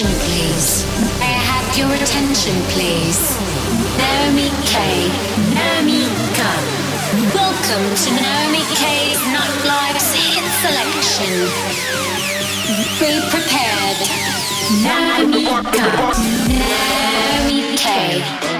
attention, please? May I have your attention, please? Naomi K. Naomi K. Welcome to Naomi K's Nightlife's hit selection. Be prepared. Naomi K. Naomi K.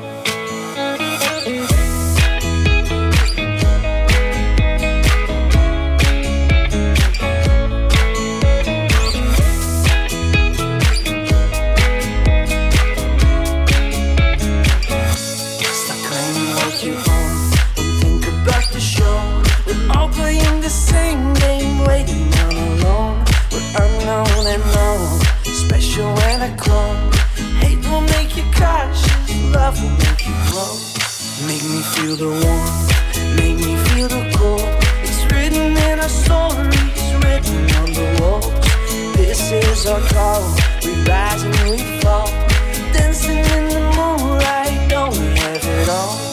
Love will make you grow. Make me feel the warmth, make me feel the cold. It's written in our stories, written on the walls. This is our call. We rise and we fall, dancing in the moonlight. Don't we have it all?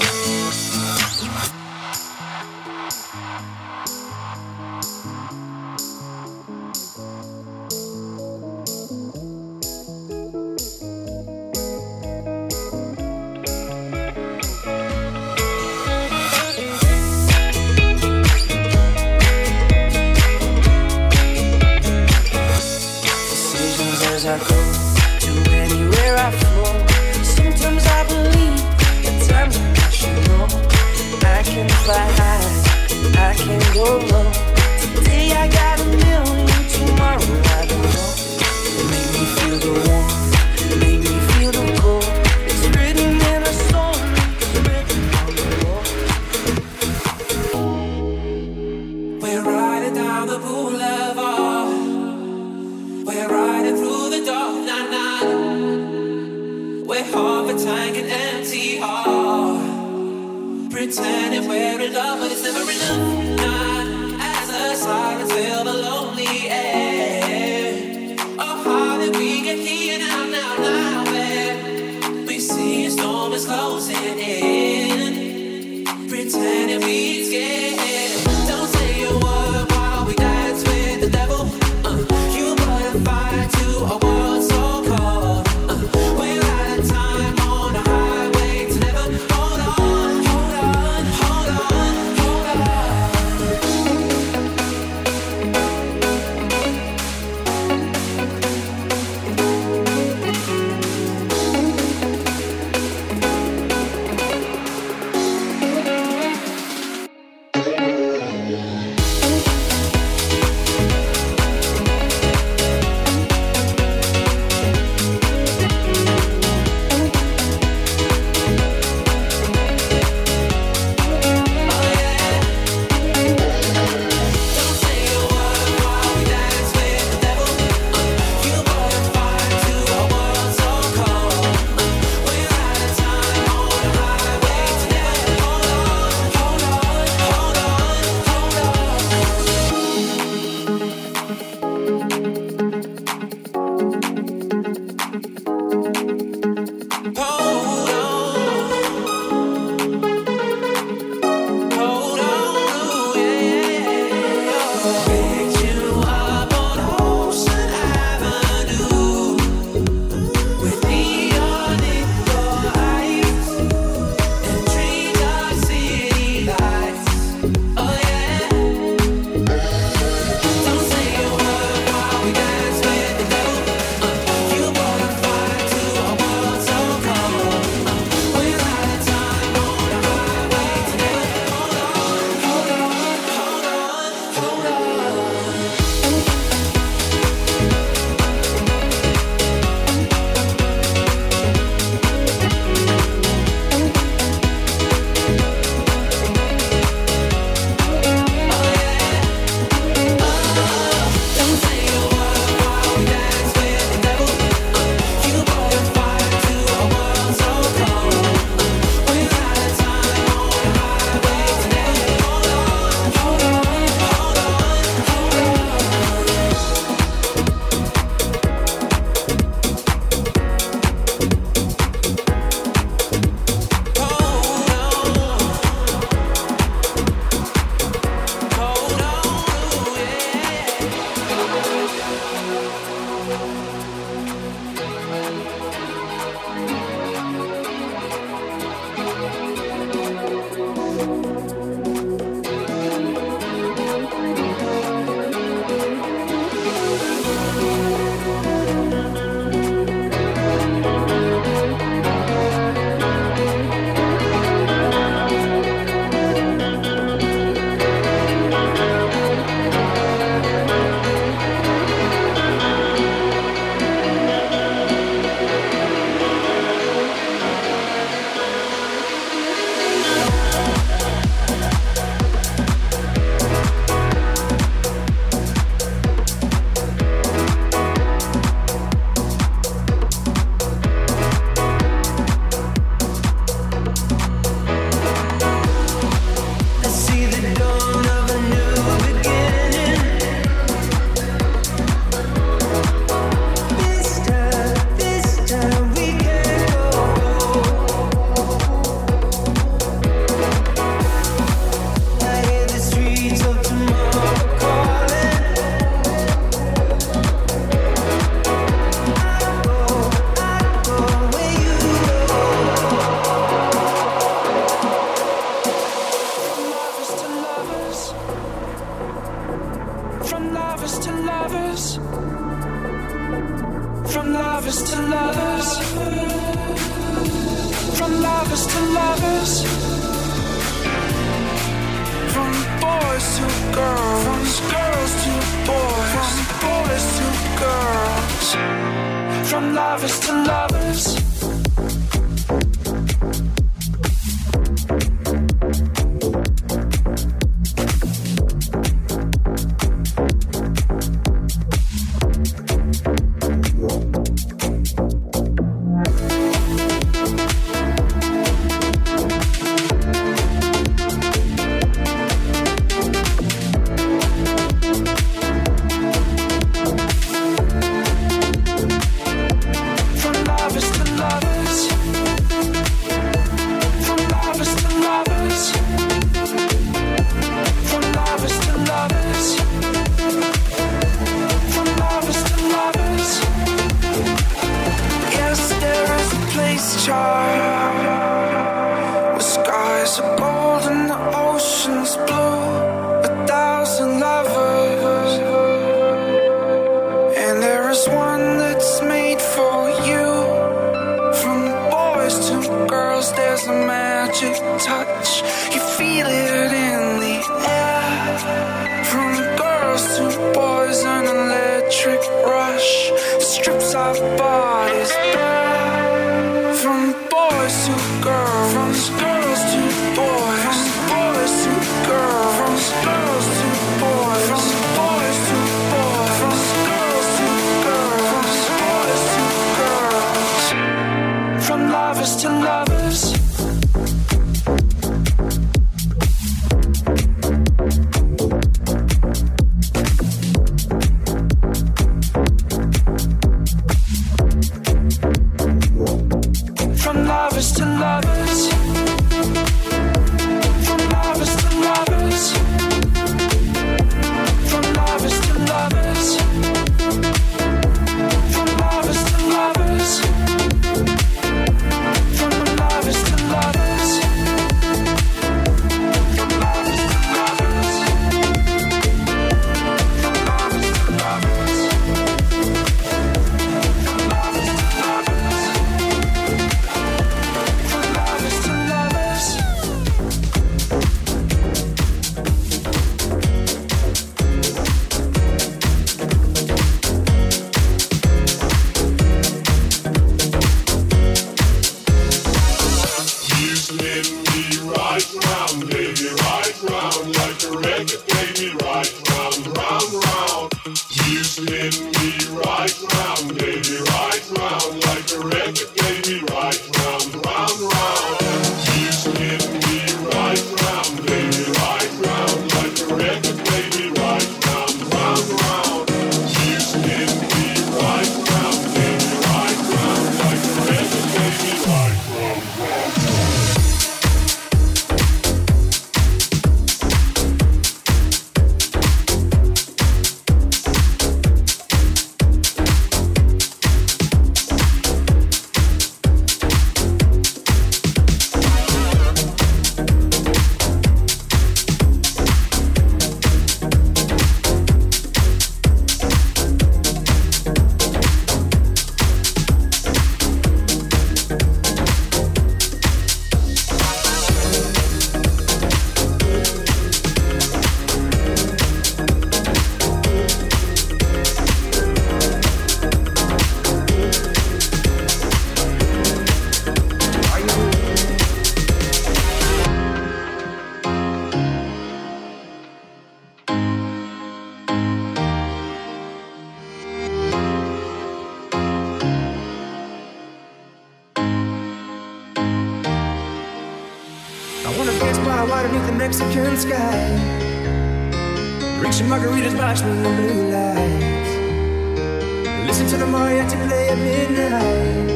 To play at midnight.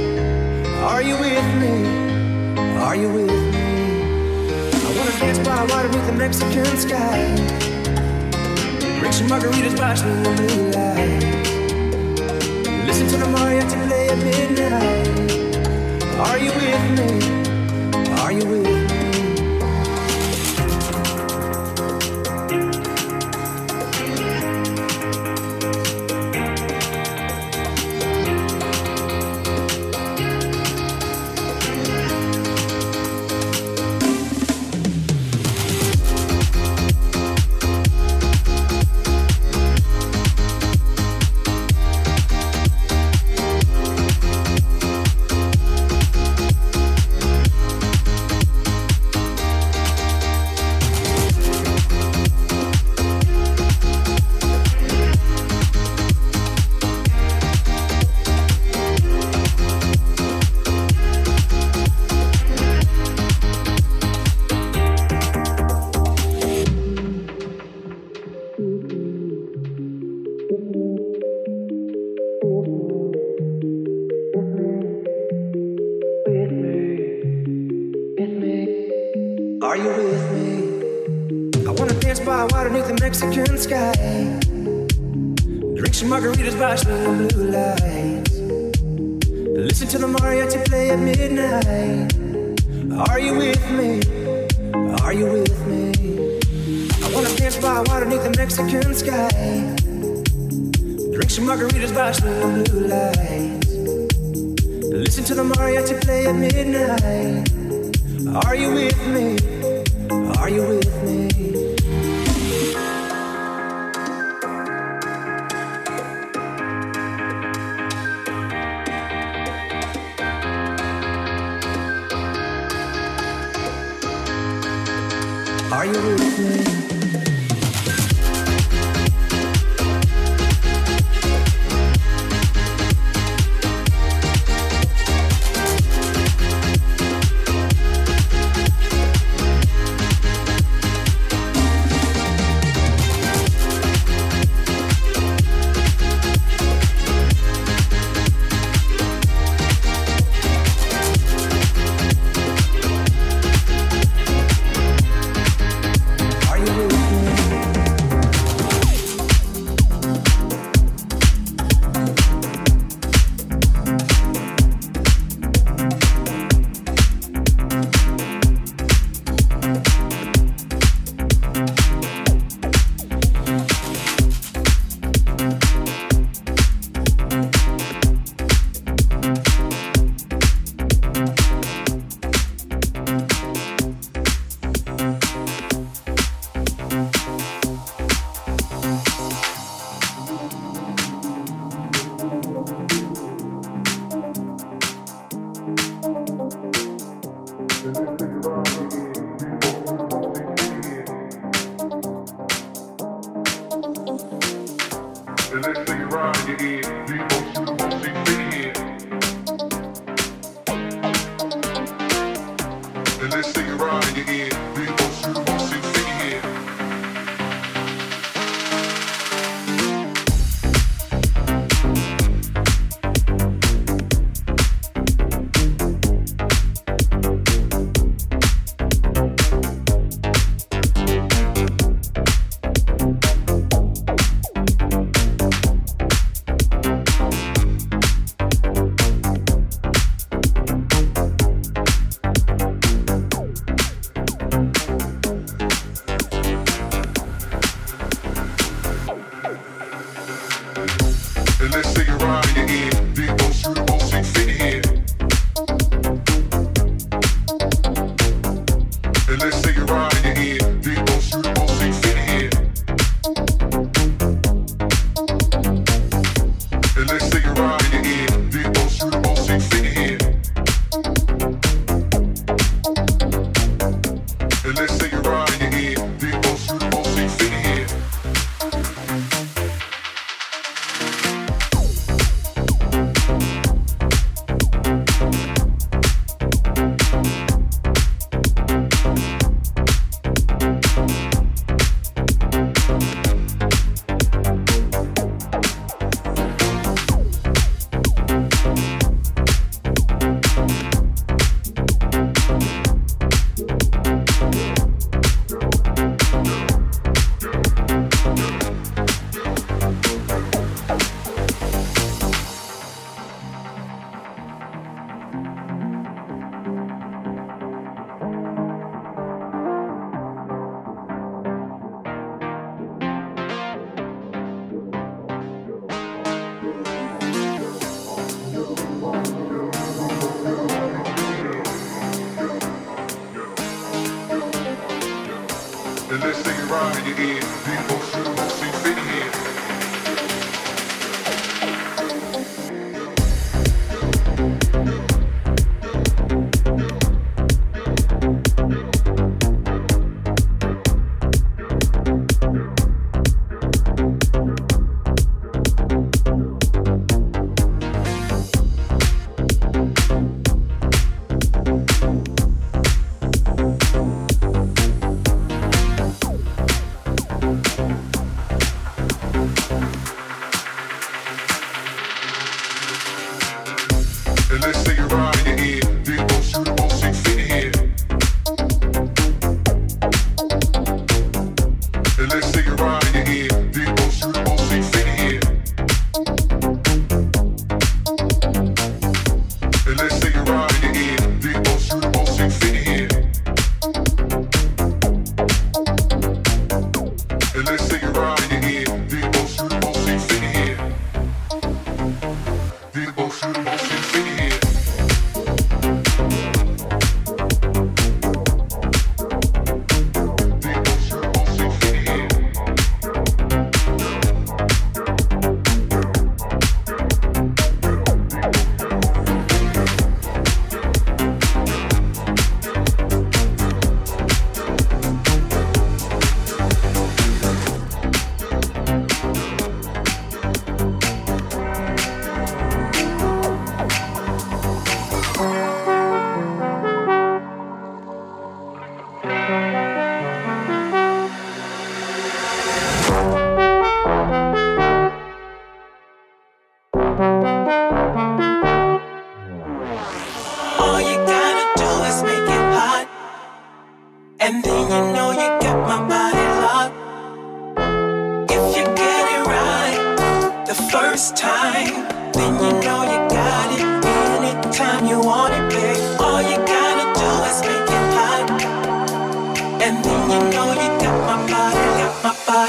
Are you with me? Are you with me? I wanna dance by water beneath the Mexican sky. Drink some margaritas, in blue lights. Listen to the mariachi play at midnight. Are you with me? Are you with me? Are you listening?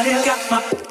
It's something I'm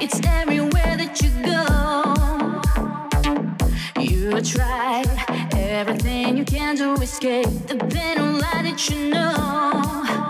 it's everywhere that you go. You try everything you can to escape the penal lie that you know.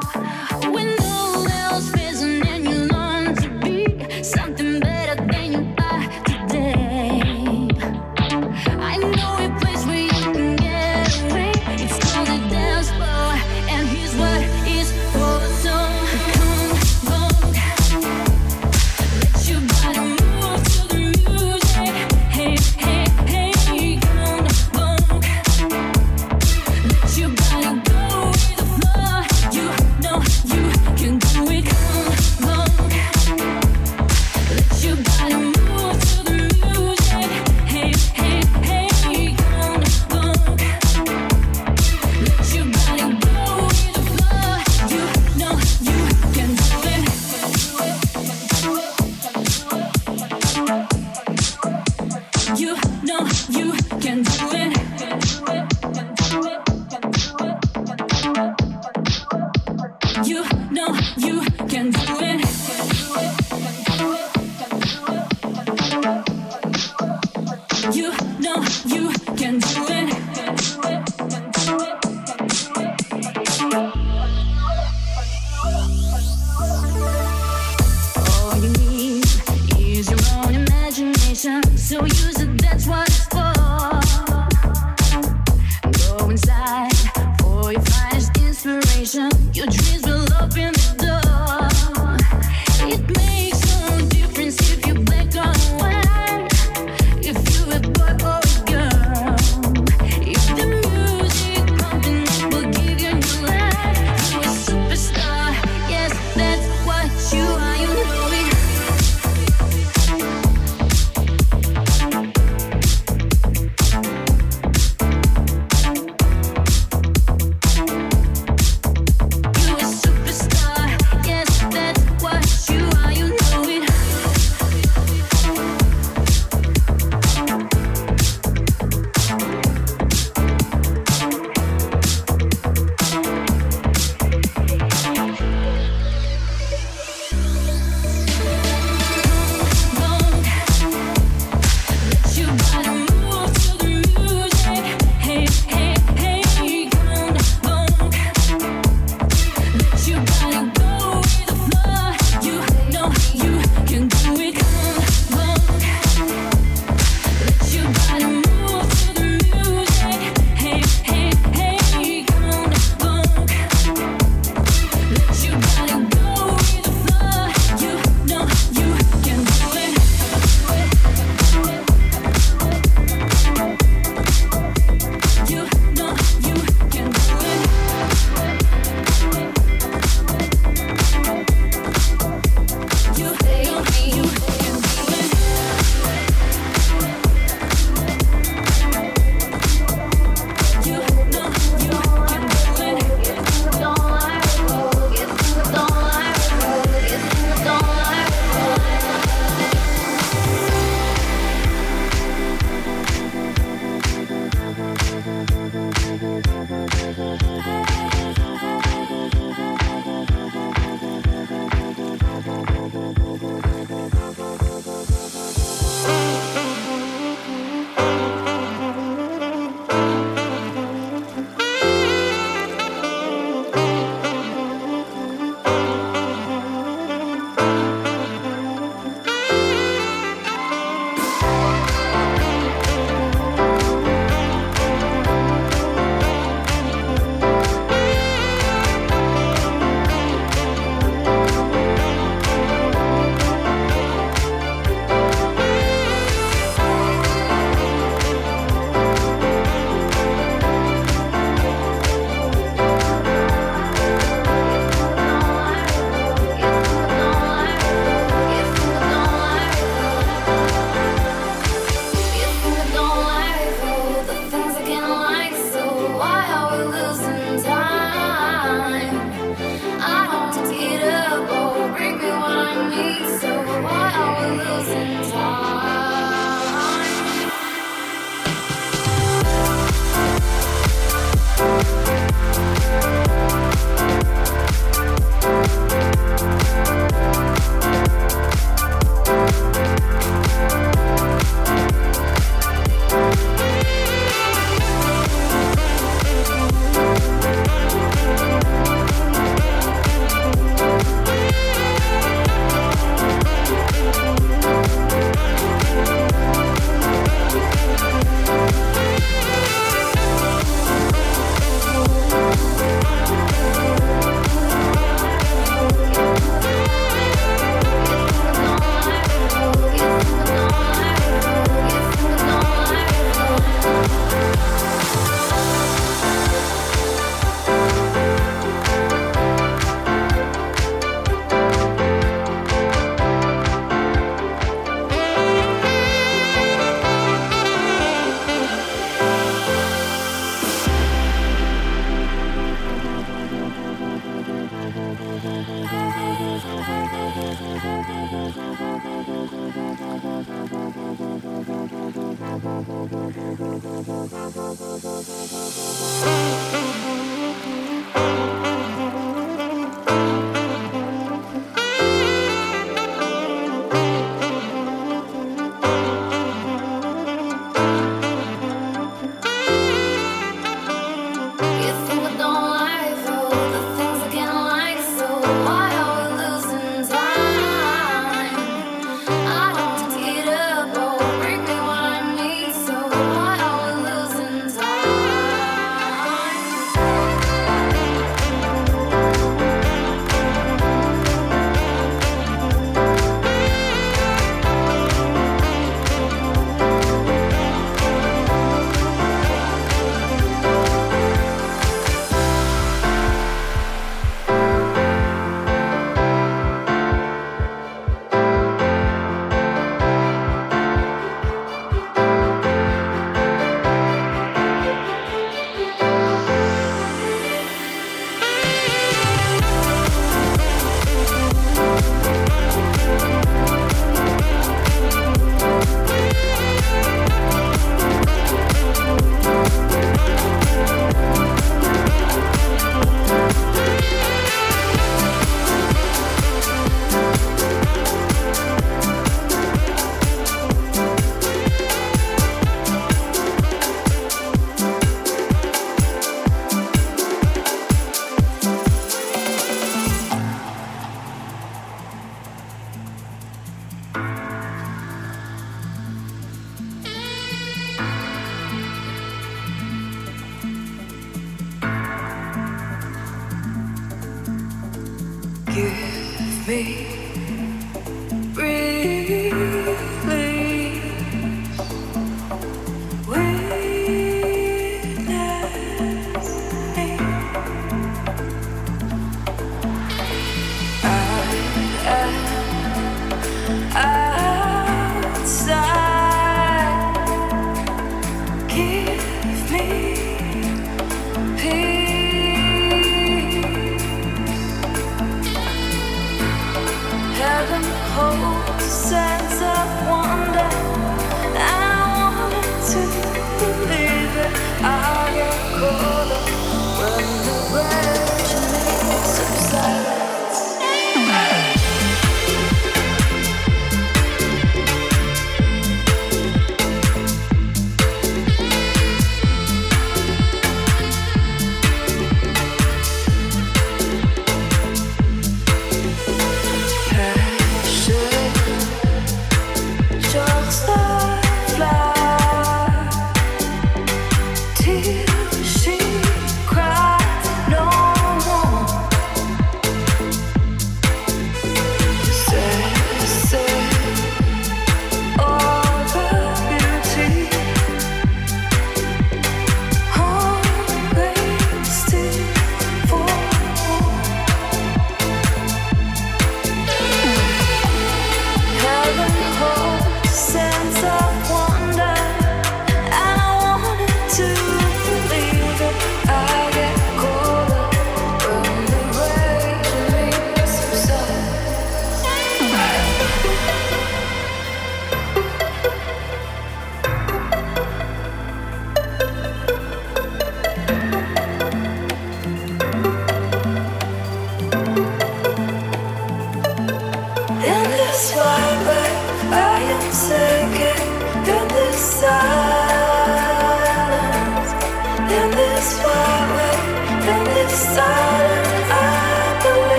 me.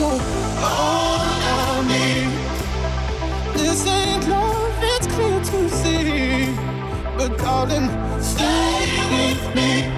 all I need. This ain't love, it's clear to see. But darling, stay with me.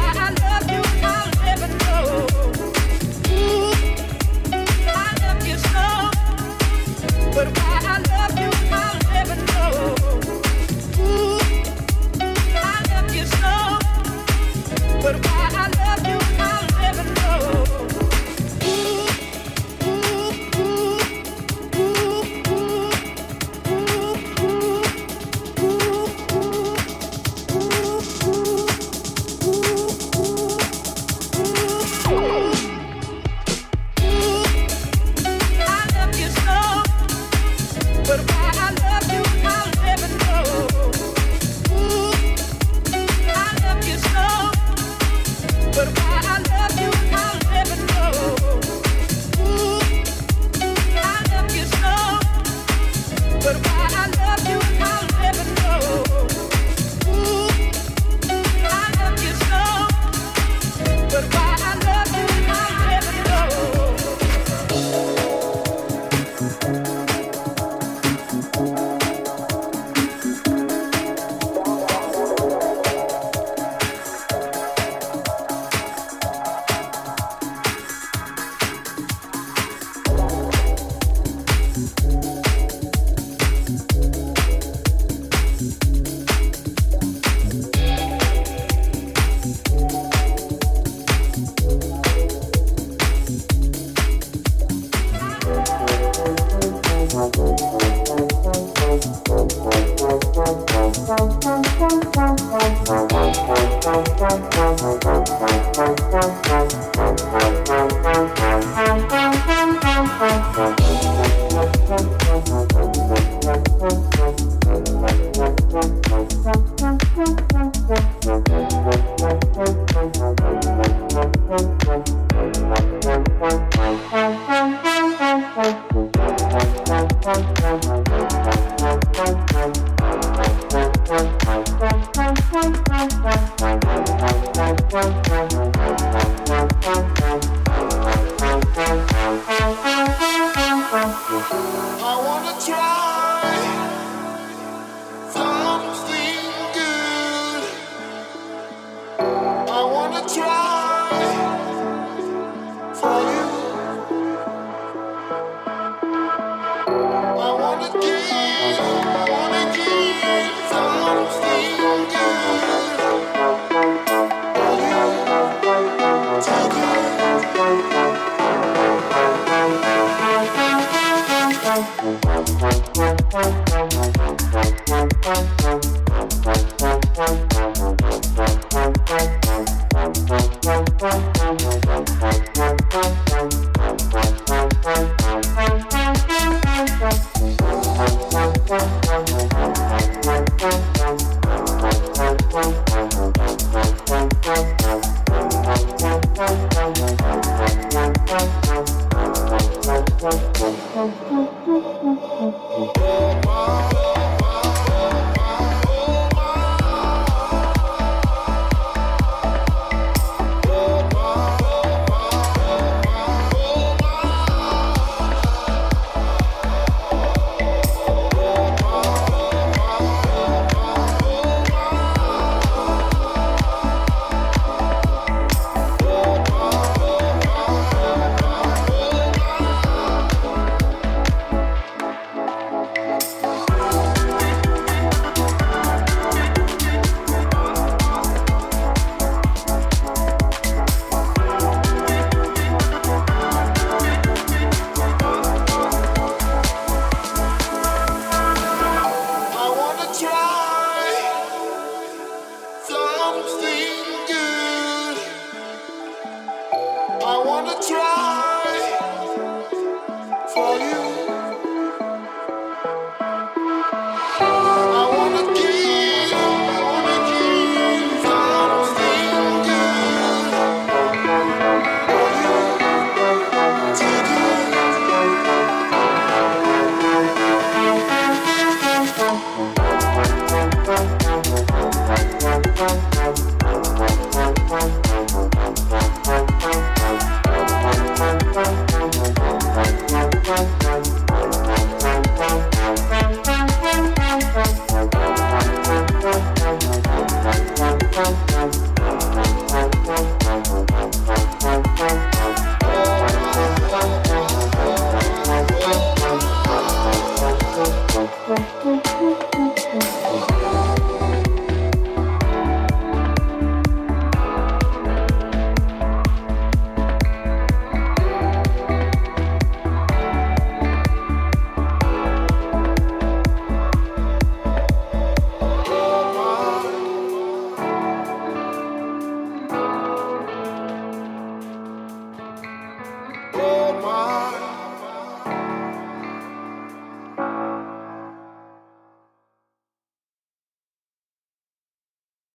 I